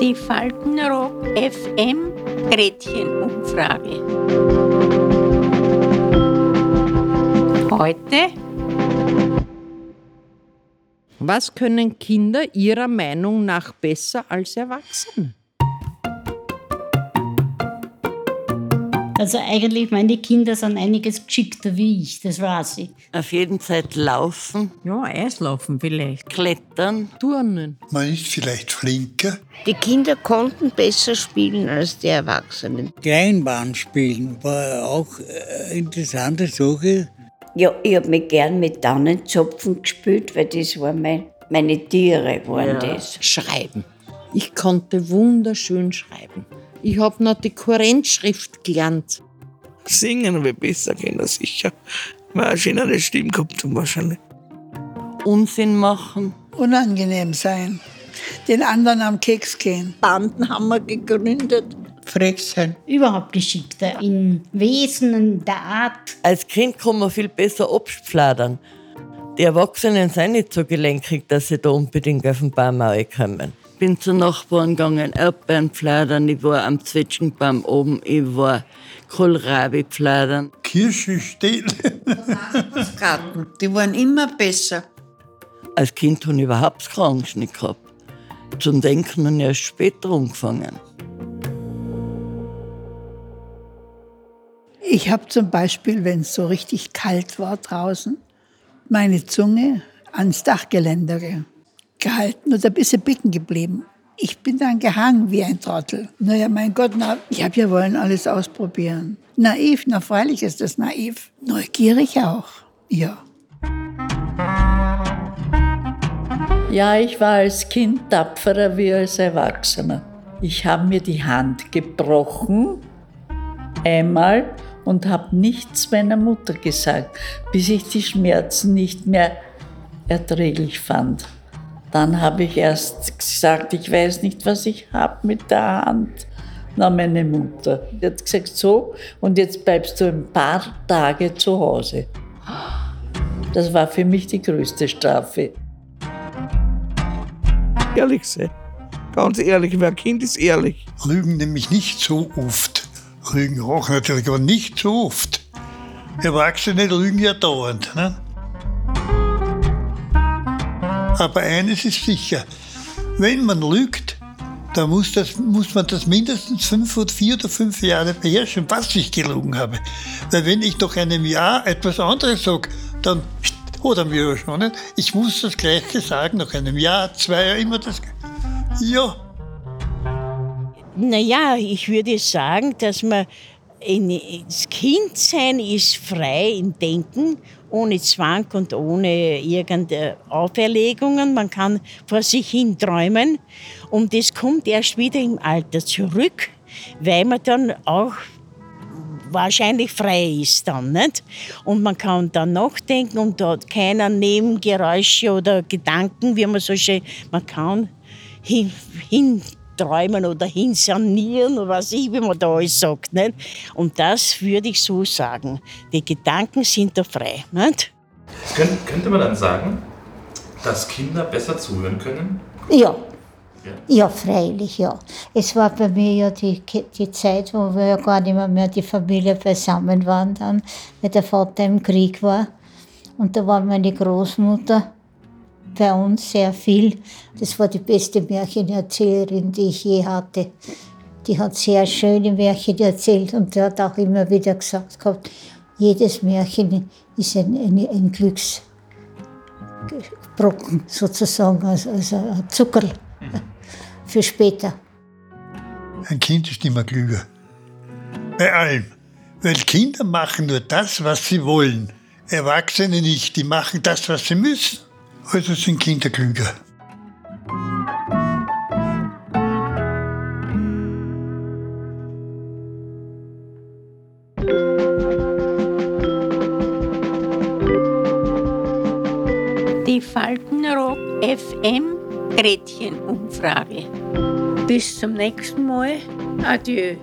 Die Faltenrock FM Gretchenumfrage. Heute Was können Kinder Ihrer Meinung nach besser als Erwachsene? Also eigentlich, meine Kinder sind einiges geschickter wie ich, das weiß ich. Auf jeden Fall laufen, Ja, Eislaufen vielleicht. klettern. Turnen. Man ist vielleicht flinker. Die Kinder konnten besser spielen als die Erwachsenen. Kleinbahn spielen war auch eine interessante Sache. Ja, ich habe mich gern mit Tannenzapfen gespielt, weil das waren mein, meine Tiere, waren das. Schreiben. Ich konnte wunderschön schreiben. Ich habe noch die Kurrentschrift gelernt. Singen ich besser können, sicher. Weil eine schönere Stimme gehabt haben wahrscheinlich. Unsinn machen. Unangenehm sein. Den anderen am Keks gehen. Banden haben wir gegründet. Frech sein. Überhaupt geschickter in Wesen, in der Art. Als Kind kann man viel besser abfladern. Die Erwachsenen sind nicht so gelenkig, dass sie da unbedingt auf den Baum kommen. Ich bin zu Nachbarn gegangen, Erdbeeren pfladern, ich war am Zwetschgenbaum oben, ich war Kohlrabi pfladern. Kirsche stehlen. Garten. Die waren immer besser. Als Kind habe ich überhaupt keine Angst nicht gehabt. Zum Denken habe ich erst später angefangen. Ich habe zum Beispiel, wenn es so richtig kalt war draußen, meine Zunge ans Dachgeländer ge- gehalten und ein bisschen bicken geblieben. Ich bin dann gehangen wie ein Trottel. Naja, mein Gott, na, ich habe ja wollen alles ausprobieren. Naiv, na freilich ist das naiv. Neugierig auch, ja. Ja, ich war als Kind tapferer wie als Erwachsener. Ich habe mir die Hand gebrochen, einmal, und habe nichts meiner Mutter gesagt, bis ich die Schmerzen nicht mehr erträglich fand. Dann habe ich erst gesagt, ich weiß nicht, was ich habe mit der Hand. Na, meine Mutter. Die hat gesagt, so, und jetzt bleibst du ein paar Tage zu Hause. Das war für mich die größte Strafe. Ehrlich sein. Ganz ehrlich, wer Kind ist ehrlich. Lügen nämlich nicht so oft. Lügen auch natürlich, aber nicht so oft. Erwachsene lügen ja dauernd. Ne? Aber eines ist sicher, wenn man lügt, dann muss, das, muss man das mindestens fünf oder vier oder fünf Jahre beherrschen, was ich gelogen habe. Weil wenn ich nach einem Jahr etwas anderes sage, dann hat er mir ja schon nicht. Ich muss das Gleiche sagen, nach einem Jahr, zwei Jahren, immer das Ja, Naja, ich würde sagen, dass man das Kindsein ist frei im Denken, ohne Zwang und ohne irgendeine Auferlegungen. Man kann vor sich hin träumen und das kommt erst wieder im Alter zurück, weil man dann auch wahrscheinlich frei ist dann, nicht? Und man kann dann nachdenken und hat keiner Nebengeräusche oder Gedanken, wie man so schön, man kann hin, hinträumen oder hinsanieren oder was ich, wie man da alles sagt, nicht? Und das würde ich so sagen. Die Gedanken sind da frei, nicht? Könnt, könnte man dann sagen, dass Kinder besser zuhören können? Ja. Ja. Ja, freilich, ja. Es war bei mir ja die, die Zeit, wo wir ja gar nicht mehr, mehr die Familie beisammen waren, dann, weil der Vater im Krieg war. Und da war meine Großmutter bei uns sehr viel. Das war die beste Märchenerzählerin, die ich je hatte. Die hat sehr schöne Märchen erzählt und hat auch immer wieder gesagt gehabt, jedes Märchen ist ein, ein, ein Glücksbrocken sozusagen, also, also ein Zuckerl für später. Ein Kind ist immer klüger. Bei allem. Weil Kinder machen nur das, was sie wollen. Erwachsene nicht, die machen das, was sie müssen. Also sind Kinder klüger. Die Faltenrock FM Gretchenumfrage. Bis zum nächsten Mal. Adieu.